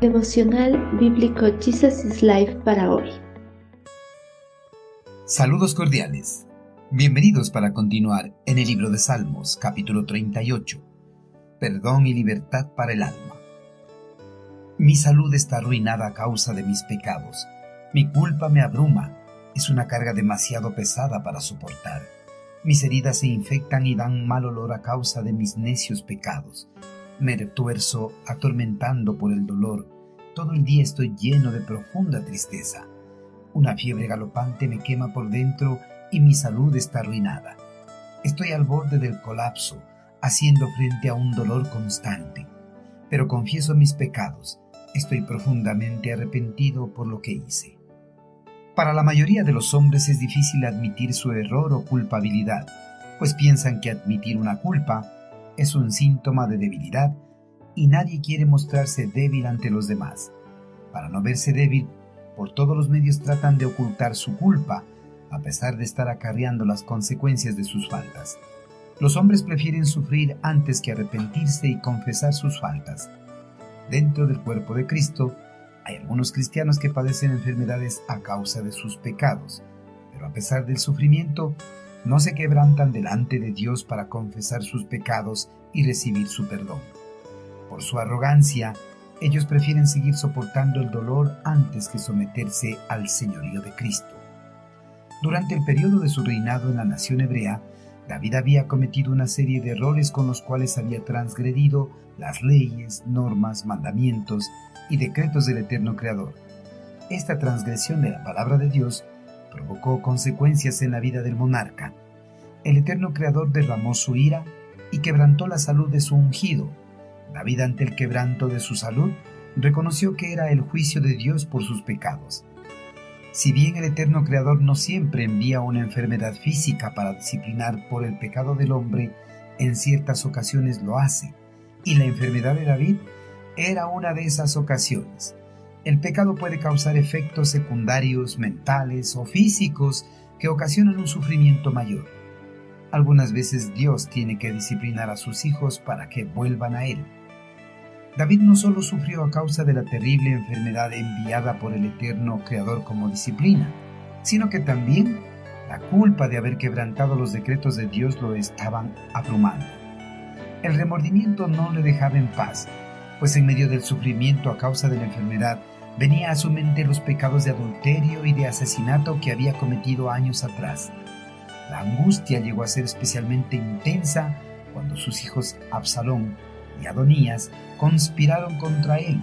Devocional Bíblico Jesus is Life para hoy. Saludos cordiales. Bienvenidos para continuar en el libro de Salmos, capítulo 38. Perdón y libertad para el alma. Mi salud está arruinada a causa de mis pecados. Mi culpa me abruma. Es una carga demasiado pesada para soportar. Mis heridas se infectan y dan mal olor a causa de mis necios pecados. Me retuerzo atormentando por el dolor. Todo el día estoy lleno de profunda tristeza. Una fiebre galopante me quema por dentro y mi salud está arruinada. Estoy al borde del colapso, haciendo frente a un dolor constante. Pero confieso mis pecados. Estoy profundamente arrepentido por lo que hice. Para la mayoría de los hombres es difícil admitir su error o culpabilidad, pues piensan que admitir una culpa es un síntoma de debilidad y nadie quiere mostrarse débil ante los demás. Para no verse débil, por todos los medios tratan de ocultar su culpa, a pesar de estar acarreando las consecuencias de sus faltas. Los hombres prefieren sufrir antes que arrepentirse y confesar sus faltas. Dentro del cuerpo de Cristo, hay algunos cristianos que padecen enfermedades a causa de sus pecados, pero a pesar del sufrimiento, no se quebrantan delante de Dios para confesar sus pecados y recibir su perdón. Por su arrogancia, ellos prefieren seguir soportando el dolor antes que someterse al señorío de Cristo. Durante el periodo de su reinado en la nación hebrea, David había cometido una serie de errores con los cuales había transgredido las leyes, normas, mandamientos y decretos del eterno Creador. Esta transgresión de la palabra de Dios provocó consecuencias en la vida del monarca. El eterno Creador derramó su ira y quebrantó la salud de su ungido. David ante el quebranto de su salud reconoció que era el juicio de Dios por sus pecados. Si bien el eterno Creador no siempre envía una enfermedad física para disciplinar por el pecado del hombre, en ciertas ocasiones lo hace, y la enfermedad de David era una de esas ocasiones. El pecado puede causar efectos secundarios mentales o físicos que ocasionan un sufrimiento mayor. Algunas veces Dios tiene que disciplinar a sus hijos para que vuelvan a Él. David no solo sufrió a causa de la terrible enfermedad enviada por el eterno Creador como disciplina, sino que también la culpa de haber quebrantado los decretos de Dios lo estaban abrumando. El remordimiento no le dejaba en paz pues en medio del sufrimiento a causa de la enfermedad venía a su mente los pecados de adulterio y de asesinato que había cometido años atrás. La angustia llegó a ser especialmente intensa cuando sus hijos Absalón y Adonías conspiraron contra él,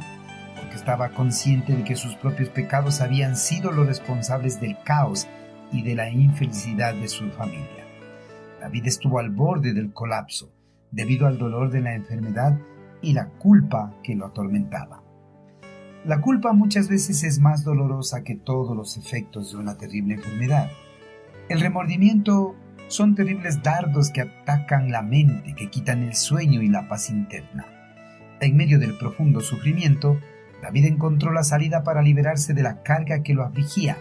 porque estaba consciente de que sus propios pecados habían sido los responsables del caos y de la infelicidad de su familia. David estuvo al borde del colapso debido al dolor de la enfermedad y la culpa que lo atormentaba. La culpa muchas veces es más dolorosa que todos los efectos de una terrible enfermedad. El remordimiento son terribles dardos que atacan la mente, que quitan el sueño y la paz interna. En medio del profundo sufrimiento, David encontró la salida para liberarse de la carga que lo afligía.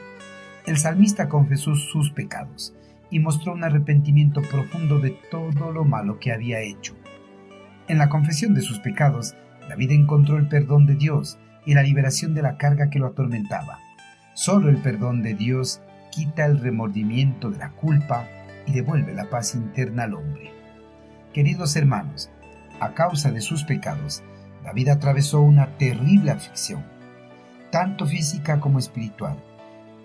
El salmista confesó sus pecados y mostró un arrepentimiento profundo de todo lo malo que había hecho. En la confesión de sus pecados, David encontró el perdón de Dios y la liberación de la carga que lo atormentaba. Solo el perdón de Dios quita el remordimiento de la culpa y devuelve la paz interna al hombre. Queridos hermanos, a causa de sus pecados, David atravesó una terrible aflicción, tanto física como espiritual,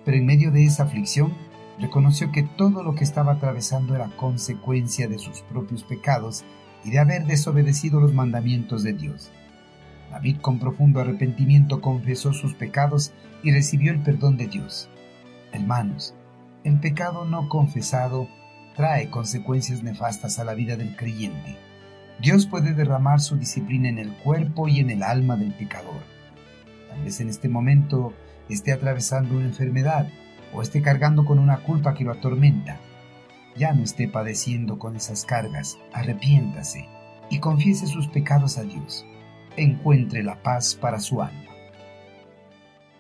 pero en medio de esa aflicción reconoció que todo lo que estaba atravesando era consecuencia de sus propios pecados y de haber desobedecido los mandamientos de Dios. David con profundo arrepentimiento confesó sus pecados y recibió el perdón de Dios. Hermanos, el pecado no confesado trae consecuencias nefastas a la vida del creyente. Dios puede derramar su disciplina en el cuerpo y en el alma del pecador. Tal vez en este momento esté atravesando una enfermedad o esté cargando con una culpa que lo atormenta ya no esté padeciendo con esas cargas, arrepiéntase y confiese sus pecados a Dios. Encuentre la paz para su alma.